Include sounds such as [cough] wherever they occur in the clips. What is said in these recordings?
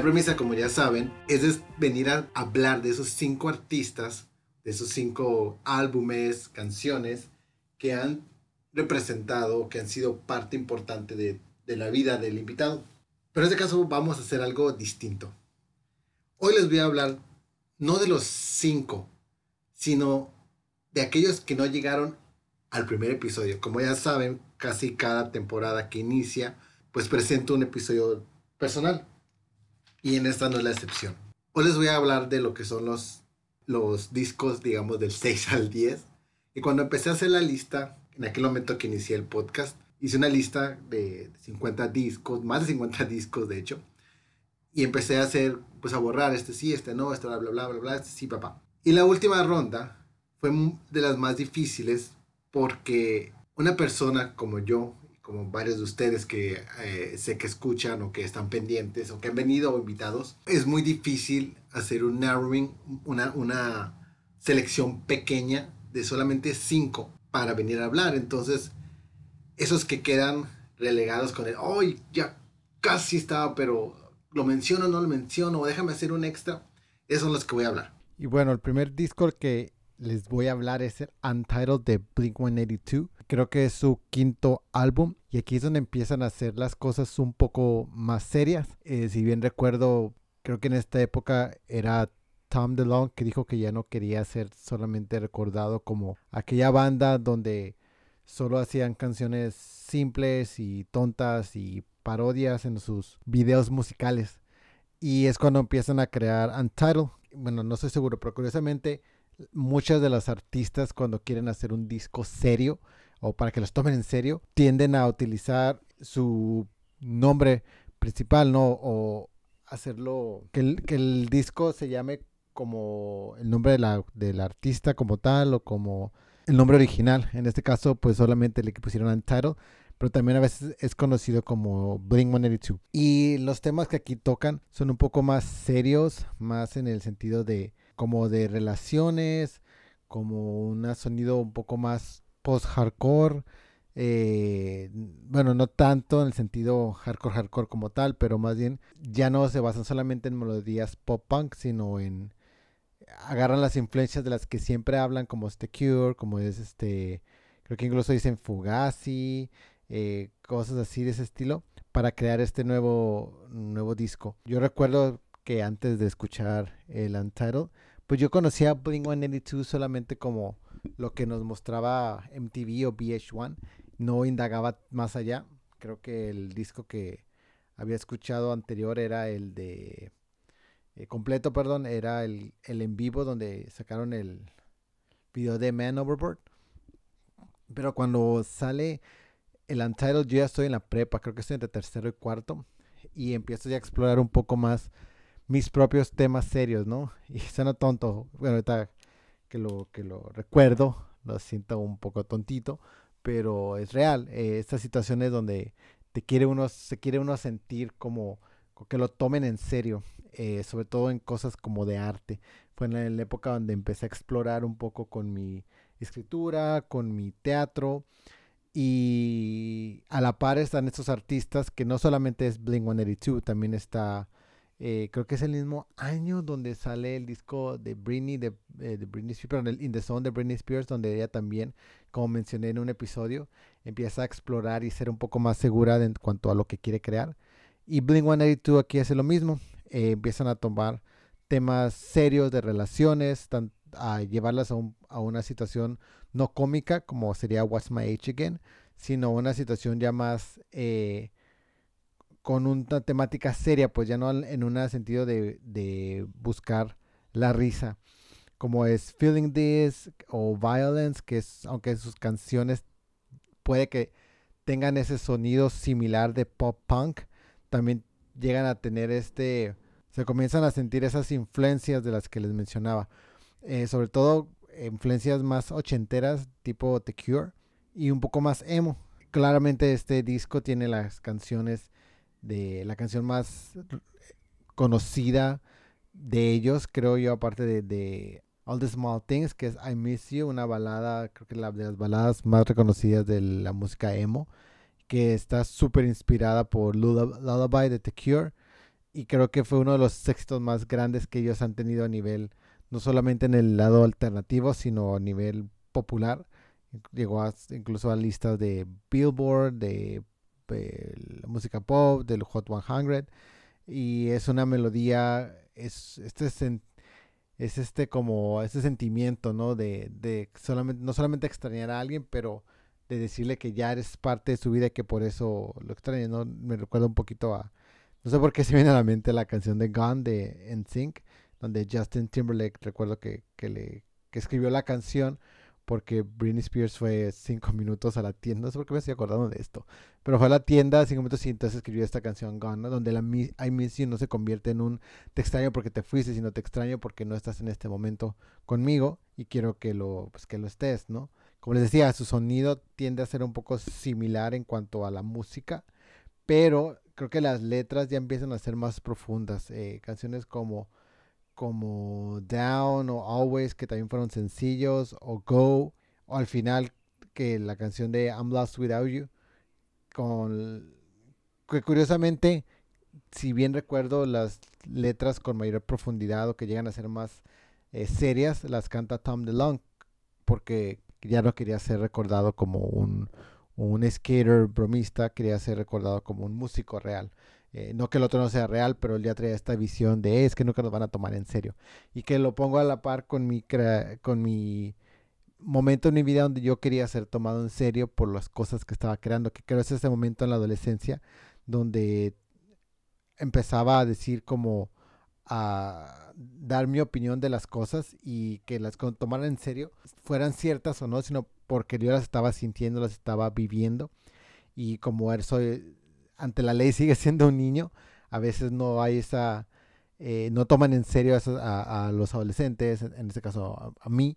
La premisa, como ya saben, es venir a hablar de esos cinco artistas, de esos cinco álbumes, canciones que han representado, que han sido parte importante de, de la vida del invitado. Pero en este caso vamos a hacer algo distinto. Hoy les voy a hablar no de los cinco, sino de aquellos que no llegaron al primer episodio. Como ya saben, casi cada temporada que inicia, pues presento un episodio personal. Y en esta no es la excepción. Hoy les voy a hablar de lo que son los, los discos, digamos, del 6 al 10. Y cuando empecé a hacer la lista, en aquel momento que inicié el podcast, hice una lista de 50 discos, más de 50 [laughs] discos de hecho. Y empecé a hacer, pues a borrar este sí, este no, este bla, bla, bla, bla, bla, este sí, papá. Y la última ronda fue de las más difíciles porque una persona como yo, como varios de ustedes que eh, sé que escuchan o que están pendientes o que han venido invitados, es muy difícil hacer un narrowing, una, una selección pequeña de solamente cinco para venir a hablar. Entonces, esos que quedan relegados con el, hoy ya casi estaba, pero lo menciono, no lo menciono, o déjame hacer un extra, esos son los que voy a hablar. Y bueno, el primer disco que les voy a hablar es el Untitled de Blink 182. Creo que es su quinto álbum y aquí es donde empiezan a hacer las cosas un poco más serias. Eh, si bien recuerdo, creo que en esta época era Tom DeLonge que dijo que ya no quería ser solamente recordado como aquella banda donde solo hacían canciones simples y tontas y parodias en sus videos musicales. Y es cuando empiezan a crear Untitled. Bueno, no estoy seguro, pero curiosamente muchas de las artistas cuando quieren hacer un disco serio o para que los tomen en serio, tienden a utilizar su nombre principal, ¿no? O hacerlo, que el, que el disco se llame como el nombre de la, del artista como tal o como el nombre original. En este caso, pues solamente le pusieron Untitled, pero también a veces es conocido como Blink 182. Y los temas que aquí tocan son un poco más serios, más en el sentido de como de relaciones, como un sonido un poco más post-hardcore. Eh, bueno, no tanto en el sentido hardcore, hardcore como tal, pero más bien ya no se basan solamente en melodías pop punk, sino en agarran las influencias de las que siempre hablan, como este Cure, como es este, creo que incluso dicen Fugazi, eh, cosas así de ese estilo, para crear este nuevo, nuevo disco. Yo recuerdo que antes de escuchar el Untitled, pues yo conocía Blink 182 solamente como lo que nos mostraba MTV o VH1. No indagaba más allá. Creo que el disco que había escuchado anterior era el de... Eh, completo, perdón, era el, el en vivo donde sacaron el video de Man Overboard. Pero cuando sale el Untitled, yo ya estoy en la prepa, creo que estoy entre tercero y cuarto. Y empiezo ya a explorar un poco más mis propios temas serios, ¿no? [laughs] Y suena tonto, bueno, ahorita que lo, que lo recuerdo, lo siento un poco tontito, pero es real. Eh, estas situaciones donde te quiere uno, se quiere uno sentir como, que lo tomen en serio, eh, sobre todo en cosas como de arte. Fue en la época donde empecé a explorar un poco con mi escritura, con mi teatro. Y a la par están estos artistas que no solamente es Blink 182, también está eh, creo que es el mismo año donde sale el disco de Britney, de, eh, de Britney Spears, el In the Zone de Britney Spears, donde ella también, como mencioné en un episodio, empieza a explorar y ser un poco más segura en cuanto a lo que quiere crear. Y Blink 182 aquí hace lo mismo, eh, empiezan a tomar temas serios de relaciones, a llevarlas a, a, una situación no cómica como sería What's My Age Again, sino una situación ya más con una temática seria, pues ya no en un sentido de, buscar la risa, como es Feeling This o Violence, que es, aunque sus canciones puede que tengan ese sonido similar de pop punk, también llegan a tener este, se comienzan a sentir esas influencias de las que les mencionaba, eh, sobre todo influencias más ochenteras tipo The Cure y un poco más emo. Claramente este disco tiene las canciones de la canción más conocida de ellos, creo yo, aparte de, All the Small Things, que es I Miss You, una balada, creo que la de las baladas más reconocidas de la música emo, que está súper inspirada por Lullaby de The Cure y creo que fue uno de los éxitos más grandes que ellos han tenido a nivel, no solamente en el lado alternativo, sino a nivel popular. Llegó incluso a listas de Billboard, de, la música pop, del Hot 100 y es una melodía, es este es este como este sentimiento, ¿no? De, de solamente, no solamente extrañar a alguien, pero de decirle que ya eres parte de su vida y que por eso lo extraña, ¿no? Me recuerda un poquito a, no sé por qué se [laughs] viene a la mente la canción de Gone de NSYNC, donde Justin Timberlake, recuerdo que, que le, que escribió la canción porque Britney Spears fue cinco minutos a la tienda, no sé por qué me estoy acordando de esto, pero fue a la tienda cinco minutos y entonces escribió esta canción Gone, donde la I miss you no se convierte en un te extraño porque te fuiste, sino te extraño porque no estás en este momento conmigo y quiero que lo, pues, que lo estés, ¿no? Como les decía, su sonido tiende a ser un poco similar en cuanto a la música, pero creo que las letras ya empiezan a ser más profundas. Eh, canciones como como Down o Always, que también fueron sencillos, o Go, o al final que la canción de I'm Lost Without You, con que curiosamente, si bien recuerdo las letras con mayor profundidad o que llegan a ser más eh, serias, las canta Tom DeLonge, porque ya no quería ser recordado como un, un skater bromista, quería ser recordado como un músico real. Eh, no que el otro no sea real, pero él ya traía esta visión de es que nunca nos van a tomar en serio. Y que lo pongo a la par con mi, con mi momento en mi vida donde yo quería ser tomado en serio por las cosas que estaba creando, que creo es ese momento en la adolescencia donde empezaba a decir como a dar mi opinión de las cosas y que las tomaran en serio, fueran ciertas o no, sino porque yo las estaba sintiendo, las estaba viviendo. Y como eso ante la ley sigue siendo un niño, a veces no hay esa, eh, no toman en serio a, los adolescentes, en este caso a, mí,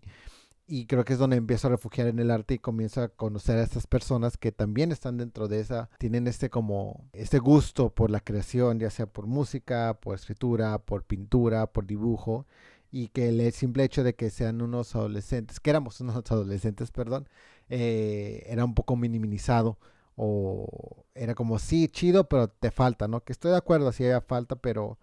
y creo que es donde empiezo a refugiar en el arte y comienzo a conocer a estas personas que también están dentro de esa, tienen este como, este gusto por la creación, ya sea por música, por escritura, por pintura, por dibujo, y que el simple hecho de que sean unos adolescentes, que éramos unos adolescentes, perdón, eh, era un poco minimizado o era como, sí, chido, pero te falta, ¿no? Que estoy de acuerdo, sí hay falta, pero,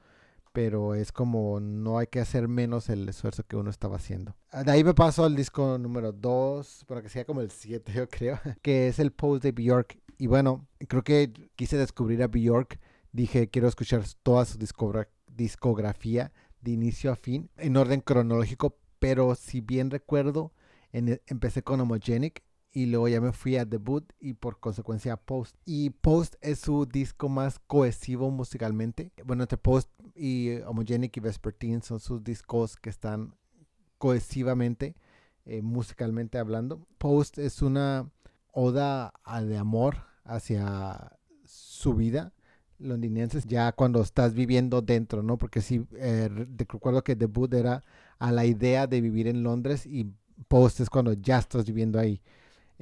pero es como no hay que hacer menos el esfuerzo que uno estaba haciendo. Ah, de ahí me paso al disco número 2, para que sea como el 7, [laughs] yo creo, que es el post de Bjork. Y bueno, creo que quise descubrir a Bjork. Dije, quiero escuchar toda su discografía de inicio a fin, en orden cronológico, pero si bien recuerdo, empecé con Homogenic y luego ya me fui a debut y por consecuencia a Post. Y Post es su disco más cohesivo musicalmente. Bueno, entre Post y Homogenic y Vespertine son sus discos que están cohesivamente, eh, musicalmente hablando. Post es una oda de amor hacia su vida londinenses ya cuando estás viviendo dentro, ¿no? Porque sí, eh, recuerdo que debut era a la idea de vivir en Londres y post es cuando ya estás viviendo ahí.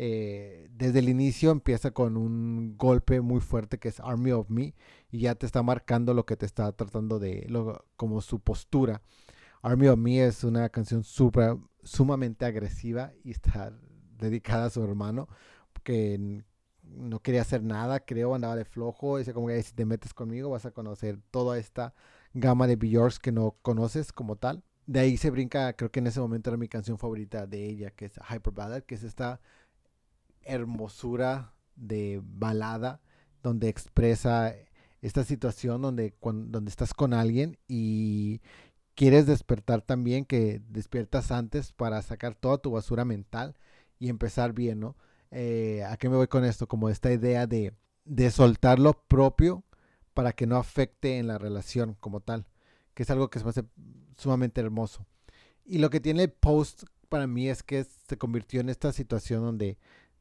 Eh, desde el inicio empieza con un golpe muy fuerte que es Army of Me y ya te está marcando lo que te está tratando de, como su postura. Army of Me es una canción super, sumamente agresiva y está dedicada a su hermano que no quería hacer nada, creo, andaba de flojo, dice como que si te metes conmigo vas a conocer toda esta gama de Bjorks que no conoces como tal. De ahí se brinca, creo que en ese momento era mi canción favorita de ella, que es Hyper Ballad, que es esta hermosura de balada donde expresa esta situación donde, donde estás con alguien y quieres despertar también, que despiertas antes para sacar toda tu basura mental y empezar bien, ¿no? Eh, ¿A qué me voy con esto? Como esta idea de, de soltar lo propio para que no afecte en la relación como tal, que es algo que se me hace sumamente hermoso. Y lo que tiene el post para mí es que se convirtió en esta situación donde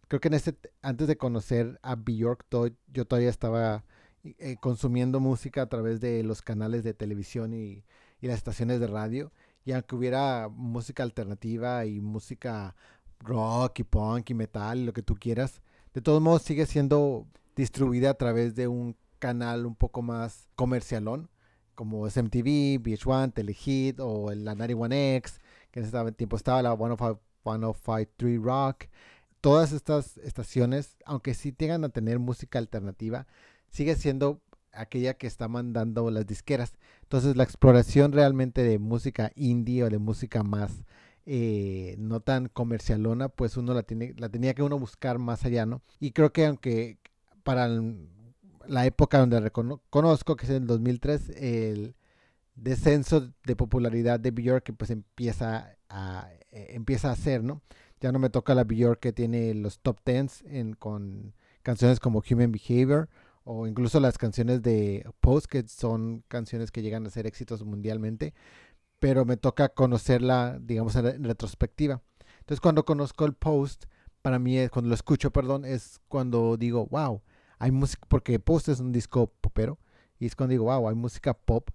creo que en este, antes de conocer a Bjork, yo todavía estaba eh, consumiendo música a través de los canales de televisión y, las estaciones de radio. Y aunque hubiera música alternativa y música rock y punk y metal, lo que tú quieras, de todos modos sigue siendo distribuida a través de un canal un poco más comercialón, como SMTV, VH1, Telehit o la 91X, que en ese tiempo estaba la 105.3 Rock todas estas estaciones, aunque sí tengan a tener música alternativa, sigue siendo aquella que está mandando las disqueras. Entonces la exploración realmente de música indie o de música más eh, no tan comercialona, pues uno la, tiene, la tenía que uno buscar más allá, ¿no? Y creo que aunque para la época donde reconozco, que es en el 2003, el descenso de popularidad de Björk pues empieza a, eh, empieza a hacer, ¿no? Ya no me toca la Björk que tiene los top tens en, con canciones como Human Behavior o incluso las canciones de Post, que son canciones que llegan a ser éxitos mundialmente, pero me toca conocerla, digamos, en retrospectiva. Entonces, cuando conozco el Post, para mí, cuando lo escucho, perdón, es cuando digo, wow, hay música, porque Post es un disco popero, y es cuando digo, wow, hay música pop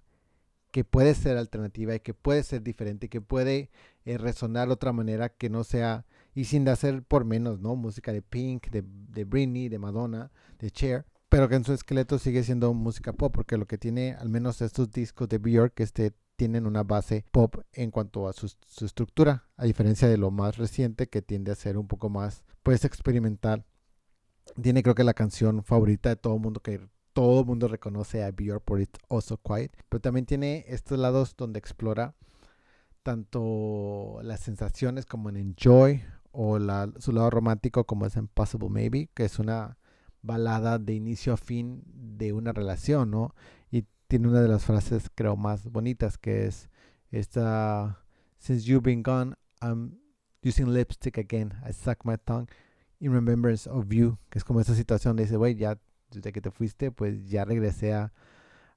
que puede ser alternativa y que puede ser diferente, que puede eh, resonar de otra manera que no sea, y sin hacer por menos, ¿no? Música de Pink, de, de Britney, de Madonna, de Cher, pero que en su esqueleto sigue siendo música pop, porque lo que tiene al menos estos discos de Björk este, tienen una base pop en cuanto a su, estructura, a diferencia de lo más reciente que tiende a ser un poco más pues experimental. Tiene creo que la canción favorita de todo el mundo que todo el mundo reconoce a Björk por It's Also Quiet, pero también tiene estos lados donde explora tanto las sensaciones como en Enjoy o su lado romántico como es Impossible Maybe, que es una balada de inicio a fin de una relación, ¿no? Y tiene una de las frases, creo, más bonitas, que es esta, Since you've been gone, I'm using lipstick again. I suck my tongue in remembrance of you. Que es como esa situación de ese, güey, ya desde que te fuiste, pues ya regresé a,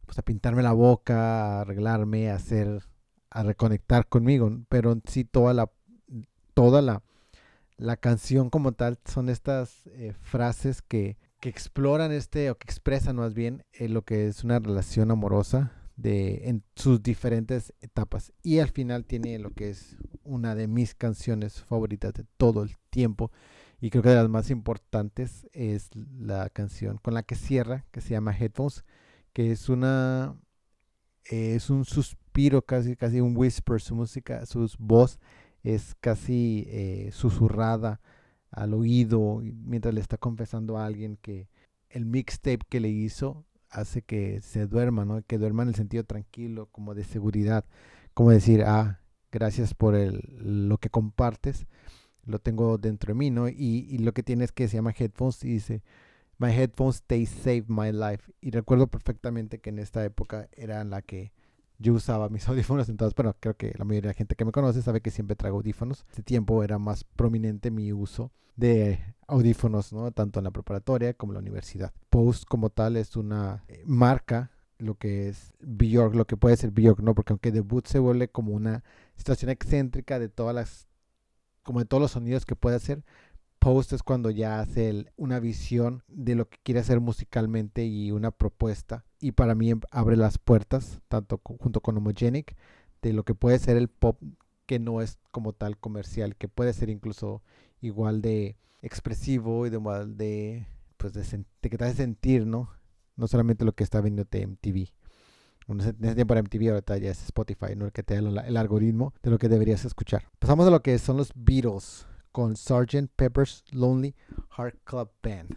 pues, a pintarme la boca, a arreglarme, a hacer, a reconectar conmigo. Pero sí, toda la, toda la, la canción como tal son estas eh, frases que que exploran este o que expresan más bien eh, lo que es una relación amorosa de en sus diferentes etapas. Y al final tiene lo que es una de mis canciones favoritas de todo el tiempo. Y creo que de las más importantes es la canción con la que cierra que se llama Headphones que es una es un suspiro casi casi un whisper su música su voz es casi eh, susurrada al oído mientras le está confesando a alguien que el mixtape que le hizo hace que se duerma, ¿no? Que duerma en el sentido tranquilo, como de seguridad, como decir, ah, gracias por el, lo que compartes, lo tengo dentro de mí, ¿no? Y, y lo que tiene es que se llama headphones y dice, my headphones, they saved my life. Y recuerdo perfectamente que en esta época era la que yo usaba mis [laughs] audífonos, entonces, bueno, creo que la mayoría de la gente que me conoce sabe que siempre traigo audífonos. Este tiempo era más prominente mi uso de audífonos, ¿no? Tanto en la preparatoria como en la universidad. Post como tal es una eh, marca lo que es Bjork, lo que puede ser Bjork, ¿no? Porque aunque debut se vuelve como una situación excéntrica de todas las, como de todos los sonidos que puede hacer, Post es cuando ya hace una visión de lo que quiere hacer musicalmente y una propuesta. Y para mí em, abre las puertas, tanto junto con Homogenic, de lo que puede ser el pop que no es como tal comercial, que puede ser incluso igual de expresivo y de igual de, pues de, que te hace sentir, ¿no? No solamente lo que está viendo de MTV. En ese tiempo era MTV, ahorita ya es Spotify, ¿no? El que te da el algoritmo de lo que deberías escuchar. Pasamos a lo que son los Beatles con Sgt. Pepper's Lonely Heart Club Band.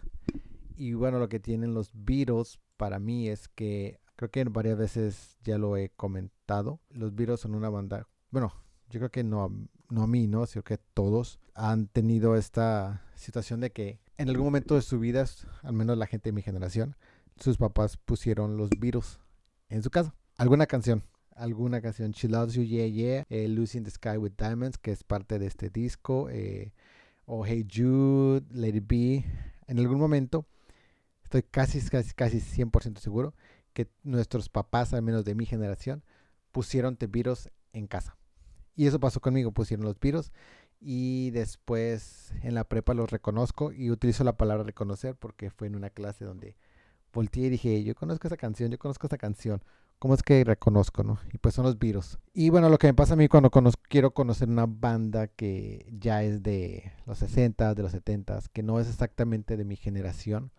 Y bueno, lo que tienen los Beatles para mí es que creo que varias veces ya lo he comentado. Los Beatles son una banda, bueno, yo creo que no, no a mí, ¿no? Sino que todos han tenido esta situación de que en algún momento de su vida, al menos la gente de mi generación, sus papás pusieron los Beatles en su casa. Alguna canción, alguna canción, She Loves You, Yeah, Yeah, eh, in the Sky with Diamonds, que es parte de este disco, eh, o Hey Jude, Let It Be. En algún momento, estoy casi, casi, casi 100% seguro que nuestros papás, al menos de mi generación, pusieron The Beatles en casa. Y eso pasó conmigo, pusieron los Beatles y después en la prepa los reconozco y utilizo la palabra reconocer porque fue en una clase donde volteé y dije, yo conozco esa canción, yo conozco esa canción. ¿Cómo es que reconozco, no? Y pues son los virus. Y bueno, lo que me pasa a mí cuando quiero conocer una banda que ya es de los 60, de los 70, que no es exactamente de mi generación,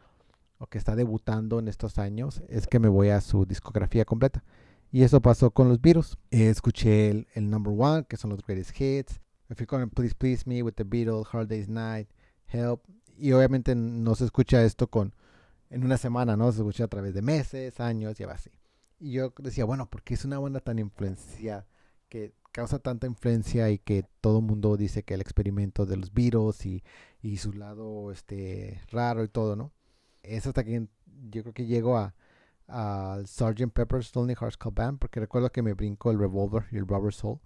o que está debutando en estos años, es que me voy a su discografía completa. Y eso pasó con los virus. escuché el, el, number one, que son los greatest hits. Me fui con Please Please Me with the Beatles, Hard Day's Night, Help. Y obviamente no se escucha esto con en una semana, ¿no? Se escucha a través de meses, años y así. Y yo decía, bueno, ¿por qué es una banda tan influenciada? Que causa tanta influencia y que todo el mundo dice que el experimento de los virus y, y, su lado este raro y todo, ¿no? Es hasta que yo creo que llego a al Sgt. Pepper's Lonely Hearts Club Band porque recuerdo que me brinco el Revolver y el Rubber Soul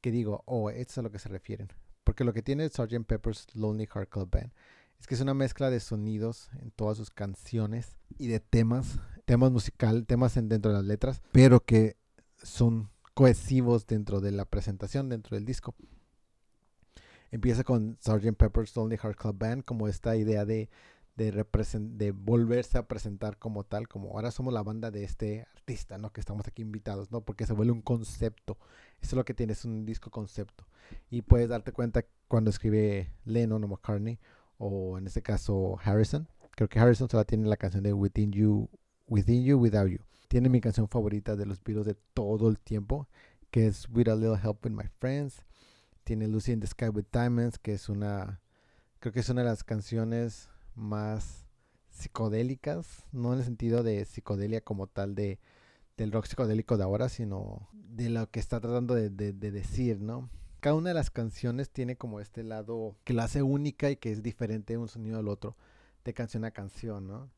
que digo, oh, esto es a lo que se refieren. Porque lo que tiene Sgt. Pepper's Lonely Hearts Club Band es que es una mezcla de sonidos en todas sus canciones y de temas, temas musical, temas dentro de las letras, pero que son cohesivos dentro de la presentación, dentro del disco. Empieza con Sgt. Pepper's Lonely Hearts Club Band como esta idea de, de, de, volverse a presentar como tal, como ahora somos la banda de este artista, ¿no? Que estamos aquí invitados, ¿no? Porque se vuelve un concepto. Eso es lo que tiene, es un disco concepto. Y puedes darte cuenta cuando escribe Lennon o McCartney o en este caso Harrison. Creo que Harrison solo tiene la canción de Within You, Within You, Without You. Tiene mi canción favorita de los Beatles de todo el tiempo, que es With a Little Help with My Friends. Tiene Lucy in the Sky with Diamonds, que es una, creo que es una de las canciones más psicodélicas, no en el sentido de psicodelia como tal de del rock psicodélico de ahora, sino de lo que está tratando de, de decir, ¿no? cada una de las canciones tiene como este lado que la hace única y que es diferente de un sonido al otro, de canción a canción, ¿no?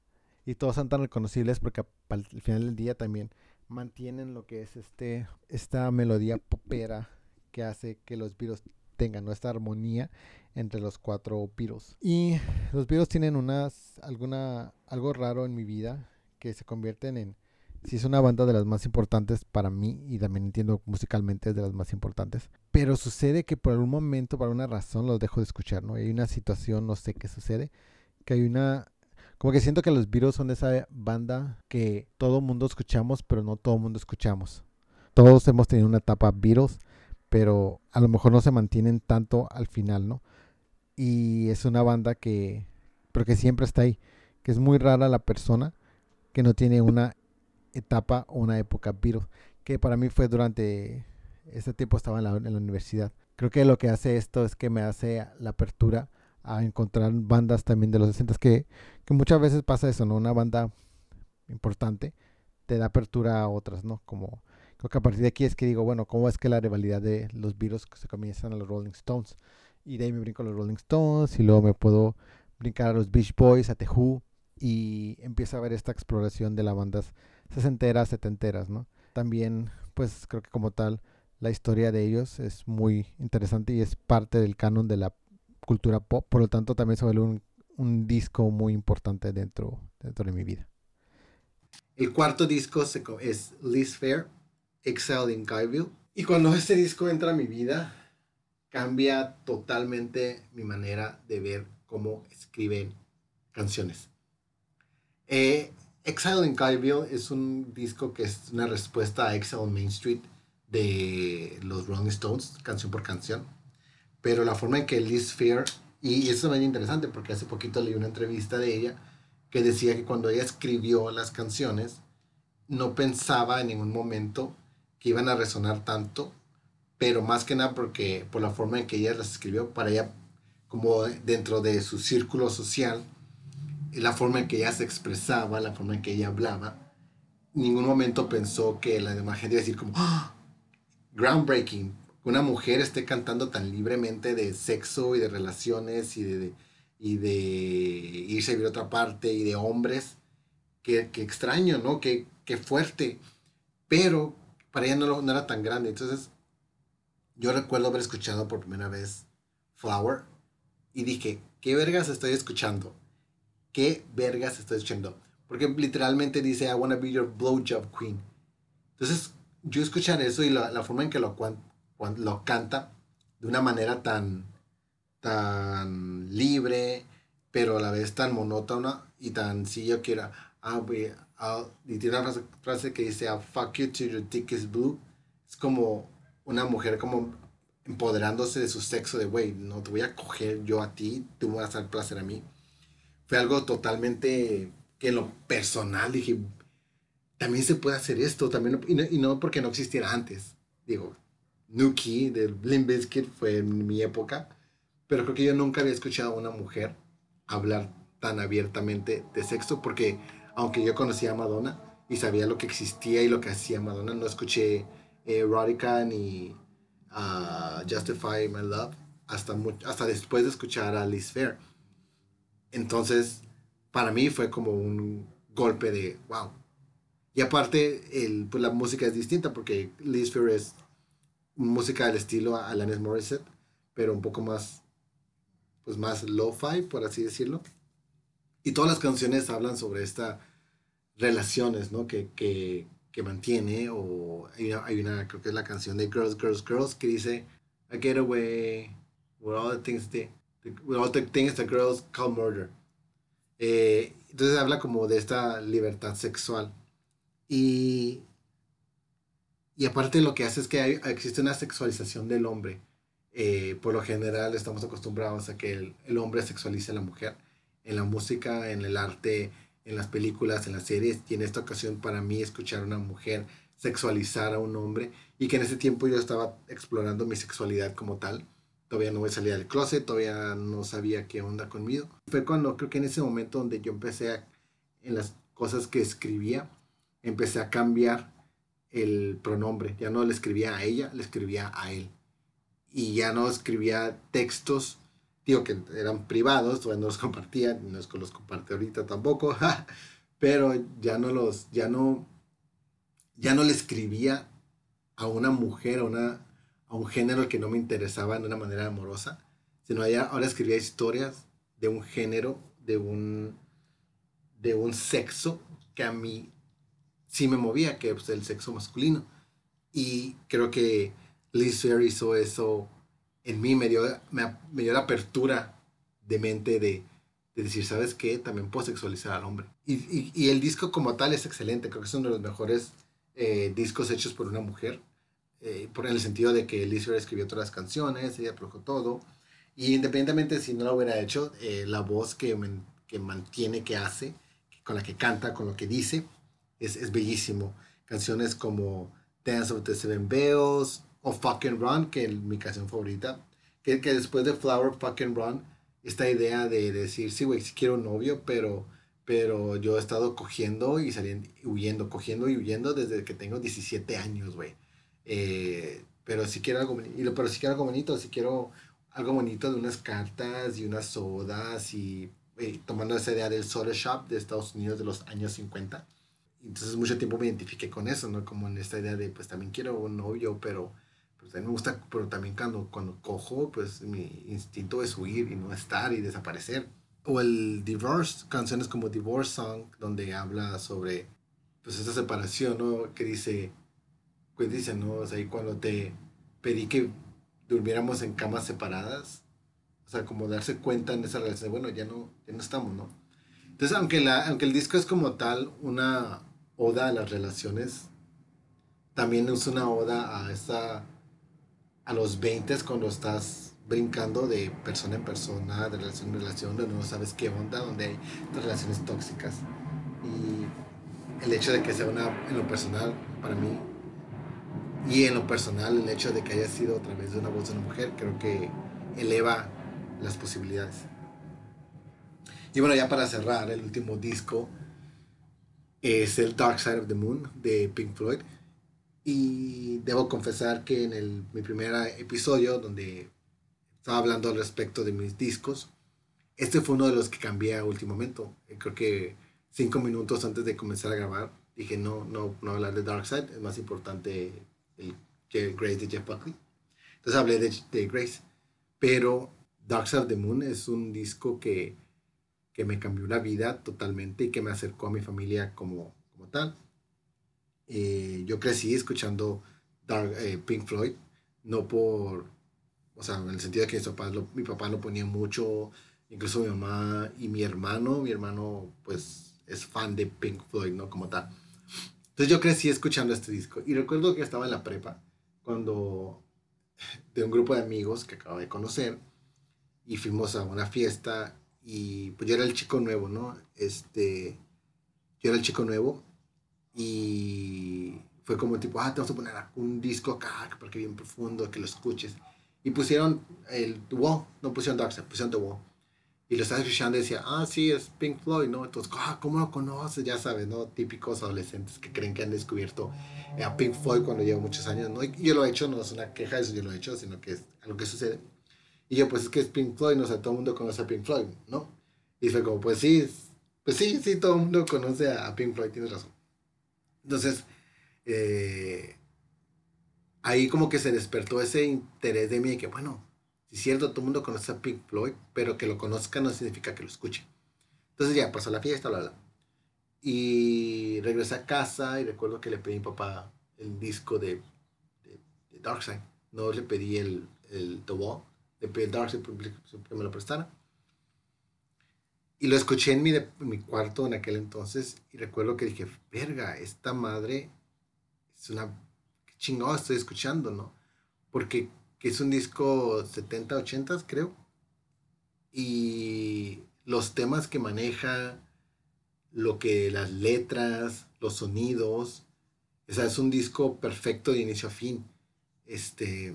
Y todos son tan reconocibles porque al final del día también mantienen lo que es este esta melodía popera que hace que los virus tengan ¿no? esta armonía entre los cuatro virus. Y los virus tienen unas alguna algo raro en mi vida que se convierten en sí es una banda de las más importantes para mí y también entiendo musicalmente es de las más importantes. Pero sucede que por algún momento, por alguna razón, los dejo de escuchar, ¿no? hay una situación, no sé qué sucede, que hay una... Como que siento que los Beatles son esa banda que todo mundo escuchamos, pero no todo mundo escuchamos. Todos hemos tenido una etapa Beatles, pero a lo mejor no se mantienen tanto al final, ¿no? Y es una banda que, pero que siempre está ahí, que es muy rara la persona que no tiene una etapa o una época virus, que para mí fue durante ese tiempo estaba en la, universidad. Creo que lo que hace esto es que me hace la apertura a encontrar bandas también de los 60 que, que muchas veces pasa eso, ¿no? Una banda importante te da apertura a otras, ¿no? Como creo que a partir de aquí es que digo, bueno, ¿cómo es que la rivalidad de los virus se comienzan a los Rolling Stones? Y de ahí me brinco a los Rolling Stones y luego me puedo brincar a los Beach Boys, a The Who y empiezo a ver esta exploración de las bandas sesenteras, setenteras, ¿no? También, pues creo que como tal, la historia de ellos es muy interesante y es parte del canon de la cultura pop, por lo tanto también se vuelve un, un disco muy importante dentro, dentro de mi vida. El cuarto disco es Liz Fair, Excel in Guyville. Y cuando este disco entra a mi vida, cambia totalmente mi manera de ver cómo escriben canciones. Eh, Exile in Guyville es un disco que es una respuesta a Exile on Main Street de los Rolling Stones, canción por canción. Pero la forma en que Liz Fair, y eso es muy interesante porque hace poquito leí una entrevista de ella que decía que cuando ella escribió las canciones, no pensaba en ningún momento que iban a resonar tanto, pero más que nada porque por la forma en que ella las escribió, para ella, como dentro de su círculo social, la forma en que ella se expresaba, la forma en que ella hablaba, ningún momento pensó que la demás gente iba a decir como, ¡Ah! groundbreaking, una mujer esté cantando tan libremente de sexo y de relaciones y de, y de irse a vivir a otra parte y de hombres. Qué, extraño, ¿no? Qué, qué, fuerte. Pero para ella no, no era tan grande. Entonces, yo recuerdo haber escuchado por primera vez Flower y dije, ¿qué vergas estoy escuchando? ¿qué vergas estoy escuchando? Porque literalmente dice, I wanna be your blowjob queen. Entonces, yo escuchar eso y la, forma en que lo, lo canta de una manera tan, tan libre, pero a la vez tan monótona y tan, si yo quiero, ah, y tiene una frase, que dice, I'll fuck you till your dick is blue. Es como una mujer como empoderándose de su sexo, de, güey, no te voy a coger yo a ti, tú me vas a dar placer a mí fue algo totalmente que en lo personal dije, también se puede hacer esto, también, y no, porque no existiera antes. Digo, Nuki del Blim Biscuit fue en mi época, pero creo que yo nunca había escuchado a una mujer hablar tan abiertamente de sexo, porque aunque yo conocía a Madonna y sabía lo que existía y lo que hacía Madonna, no escuché Erotica ni uh, Justify My Love hasta, hasta después de escuchar a Liz Fair. Entonces, para mí fue como un golpe de wow. Y aparte, el, pues la música es distinta porque Liz Fair es música del estilo Alanis Morissette, pero un poco más, pues más lo-fi, por así decirlo. Y todas las canciones hablan sobre estas relaciones, ¿no? Que, que, que mantiene, o hay una, hay una, creo que es la canción de Girls, Girls, Girls, que dice, I get away with all the things, that, with all the things that girls call murder. Eh, entonces habla como de esta libertad sexual. Y, y aparte lo que hace es que existe una sexualización del hombre. Eh, por lo general estamos acostumbrados a que el, hombre sexualice a la mujer en la música, en el arte, en las películas, en las series, y en esta ocasión para mí escuchar a una mujer sexualizar a un hombre, y que en ese tiempo yo estaba explorando mi sexualidad como tal, todavía no me salía del closet, todavía no sabía qué onda conmigo. Fue cuando creo que en ese momento donde yo empecé a, en las cosas que escribía, empecé a cambiar el pronombre, ya no le escribía a ella, le escribía a él. Y ya no escribía textos digo que eran privados, no los compartía, no es que los comparte ahorita tampoco, [laughs] pero ya no los, ya no, ya no le escribía a una mujer, a, una, a un género que no me interesaba de una manera amorosa, sino ya, ahora escribía historias de un género, de un, de un sexo que a mí sí me movía, que es pues, el sexo masculino. Y creo que Liz Fair hizo eso en mí me dio, me, dio la apertura de mente de, de, decir, ¿sabes qué? También puedo sexualizar al hombre. Y, el disco como tal es excelente, creo que es uno de los mejores eh, discos hechos por una mujer, eh, por el sentido de que Liz escribió todas las canciones, ella produjo todo, y independientemente si no lo hubiera hecho, eh, la voz que, que mantiene, que hace, con la que canta, con lo que dice, es, es bellísimo. Canciones como Dance of the Seven Bells, o Fucking Run, que es mi canción favorita, que, que después de Flower Fucking Run, esta idea de decir, sí, güey, sí quiero un novio, pero, pero yo he estado cogiendo y saliendo, huyendo, cogiendo y huyendo desde que tengo 17 años, güey. Eh, pero si quiero algo bonito, pero si quiero algo bonito, si quiero algo bonito de unas cartas y unas sodas y tomando esa idea del soda shop de Estados Unidos de los años 50. Entonces mucho tiempo me identifiqué con eso, ¿no? Como en esta idea de, pues también quiero un novio, pero pues a mí me gusta, pero también cuando, cuando cojo, pues mi instinto es huir y no estar y desaparecer. O el divorce, canciones como Divorce Song, donde habla sobre pues esta separación, ¿no? Que dice, pues dice, ¿no? O sea, y cuando te pedí que durmiéramos en camas separadas, o sea, como darse cuenta en esa relación, bueno, ya no, ya no estamos, ¿no? Entonces, aunque, la, aunque el disco es como tal una oda a las relaciones, también es una oda a esa a los 20 cuando estás brincando de persona en persona, de relación en relación, donde no sabes qué onda, donde hay relaciones tóxicas. Y el hecho de que sea una, en lo personal, para mí, y en lo personal, el hecho de que haya sido a través de una voz de una mujer, creo que eleva las posibilidades. Y bueno, ya para cerrar, el último disco es el Dark Side of the Moon de Pink Floyd y debo confesar que en el, mi primer episodio, donde estaba hablando al respecto de mis discos, este fue uno de los que cambié a último momento. Eh, creo que cinco minutos antes de comenzar a grabar, dije no, no, no hablar de Dark Side, es más importante el, Grace de Jeff Buckley. Entonces hablé de, de Grace. Pero Dark Side of the Moon es un disco que, que me cambió la vida totalmente y que me acercó a mi familia como, como tal. Eh, yo crecí escuchando Dark, eh, Pink Floyd, no por, o sea, en el sentido de que mi papá lo ponía mucho, incluso mi mamá y mi hermano, mi hermano pues es fan de Pink Floyd, ¿no? Como tal. Entonces yo crecí escuchando este disco y recuerdo que estaba en la prepa cuando de un grupo de amigos que acabo de conocer y fuimos a una fiesta y pues yo era el chico nuevo, ¿no? Este, yo era el chico nuevo y fue como tipo, ah, te vamos a poner un disco acá, porque bien profundo, que lo escuches. Y pusieron el The Wall, no pusieron Dark Side, pusieron The Wall. Y lo estaba escuchando y decía, ah, sí, es Pink Floyd, ¿no? Entonces, ah, ¿cómo lo conoces? Ya sabes, ¿no? Típicos adolescentes que creen que han descubierto a Pink Floyd cuando lleva muchos años, ¿no? Y yo lo he hecho, no es una queja, eso yo lo he hecho, sino que es algo que sucede. Y yo, pues es que es Pink Floyd, no o sea, todo el mundo conoce a Pink Floyd, ¿no? Y fue como, pues sí, pues sí, sí, todo el mundo conoce a Pink Floyd, tienes razón. Entonces, eh, ahí como que se despertó ese interés de mí de que, bueno, es cierto, todo el mundo conoce a Pink Floyd, pero que lo conozca no significa que lo escuche. Entonces ya pasó la fiesta, bla, bla. Y regresé a casa y recuerdo que le pedí a mi papá el disco de, de, Dark Side. No le pedí el, el The el Dark Side que me lo prestara. Y lo escuché en mi, en mi cuarto en aquel entonces y recuerdo que dije, verga, esta madre es una... Qué chingado estoy escuchando, ¿no? Porque que es un disco 70, 80, creo. Y los temas que maneja, lo que las letras, los sonidos, o sea, es un disco perfecto de inicio a fin. Este,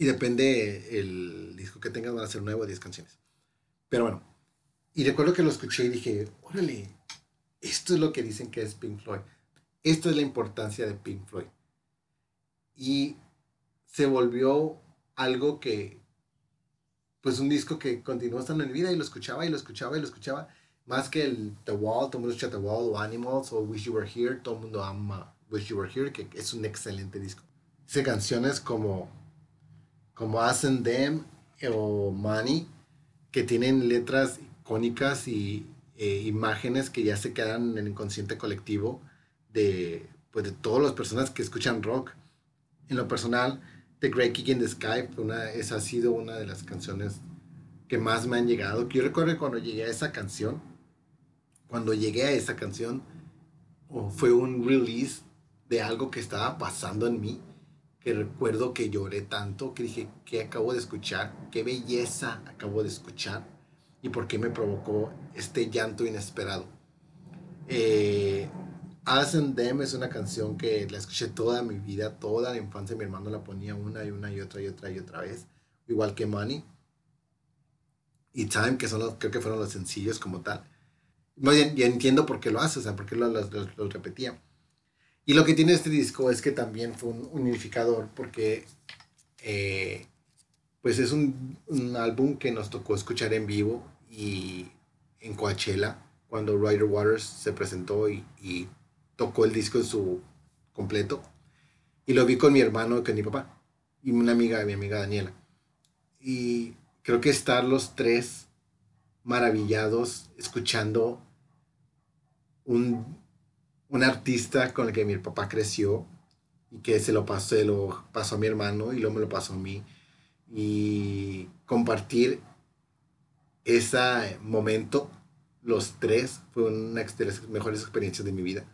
y depende el disco que tengas, van a ser nuevo 10 canciones. Pero bueno, y recuerdo que lo escuché y dije, órale, esto es lo que dicen que es Pink Floyd. Esto es la importancia de Pink Floyd. Y se volvió algo que, pues un disco que continuó estando en vida y lo escuchaba y lo escuchaba y lo escuchaba. Más que el The Wall, todo el mundo escucha The Wall o Animals o Wish You Were Here, todo el mundo ama Wish You Were Here, que es un excelente disco. Dice canciones como, como As and Them o Money, que tienen letras icónicas y eh, imágenes que ya se quedan en el inconsciente colectivo de, pues, de todas las personas que escuchan rock. En lo personal, The Great Kick in the Sky, una, esa ha sido una de las canciones que más me han llegado. yo recuerdo cuando llegué a esa canción, cuando llegué a esa canción, fue un release de algo que estaba pasando en mí, que recuerdo que lloré tanto, que dije, ¿qué acabo de escuchar? ¿Qué belleza acabo de escuchar? ¿Y por qué me provocó este llanto inesperado? Eh, As and Them es una canción que la escuché toda mi vida, toda la infancia. Mi hermano la ponía una y una y otra y otra y otra vez. Igual que Money. Y Time, que son los, creo que fueron los sencillos como tal. No, ya, entiendo por qué lo hace, o sea, por qué lo, lo, repetía. Y lo que tiene este disco es que también fue un unificador, porque eh, pues es un, un, álbum que nos tocó escuchar en vivo y en Coachella, cuando Ryder Waters se presentó y, y tocó el disco en su completo. Y lo vi con mi hermano con mi papá. Y una amiga, mi amiga Daniela. Y creo que estar los tres maravillados escuchando un, un artista con el que mi papá creció y que se lo pasó, se lo pasó a mi hermano y luego me lo pasó a mí. Y compartir ese momento, los tres, fue una de las mejores experiencias de mi vida.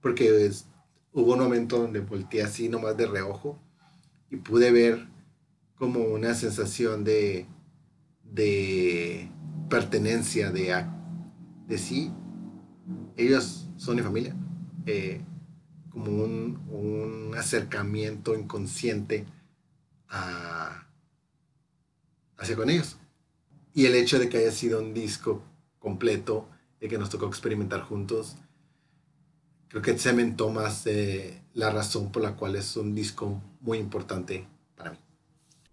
Porque hubo un momento donde volteé así nomás de reojo y pude ver como una sensación de, de pertenencia, de, de sí, ellos son mi familia, eh, como un, un, acercamiento inconsciente a, hacia con ellos. Y el hecho de que haya sido un disco completo, de que nos tocó experimentar juntos, creo que cementó más la razón por la cual es un disco muy importante para mí.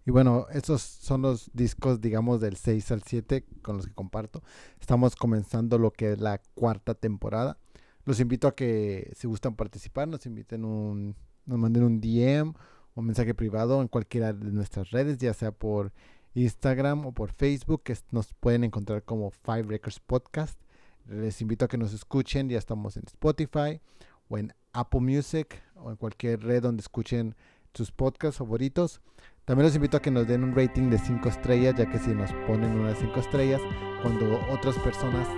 Y bueno, estos son los discos, digamos, del 6 al 7 con los que comparto. Estamos comenzando lo que es la cuarta temporada. Los invito a que, si gustan participar, nos inviten un, nos manden un DM un mensaje privado en cualquiera de nuestras redes, ya sea por Instagram o por Facebook, que nos pueden encontrar como Five Records Podcast. Les invito a que nos escuchen, ya estamos en Spotify o en Apple Music o en cualquier red donde escuchen sus podcasts favoritos. También los invito a que nos den un rating de 5 estrellas, ya que si nos ponen unas 5 estrellas, cuando otras personas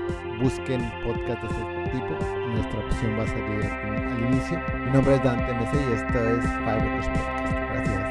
busquen podcasts de ese tipo, nuestra opción va a salir al inicio. Mi nombre es Dante MC y esto es Five Podcast. Gracias.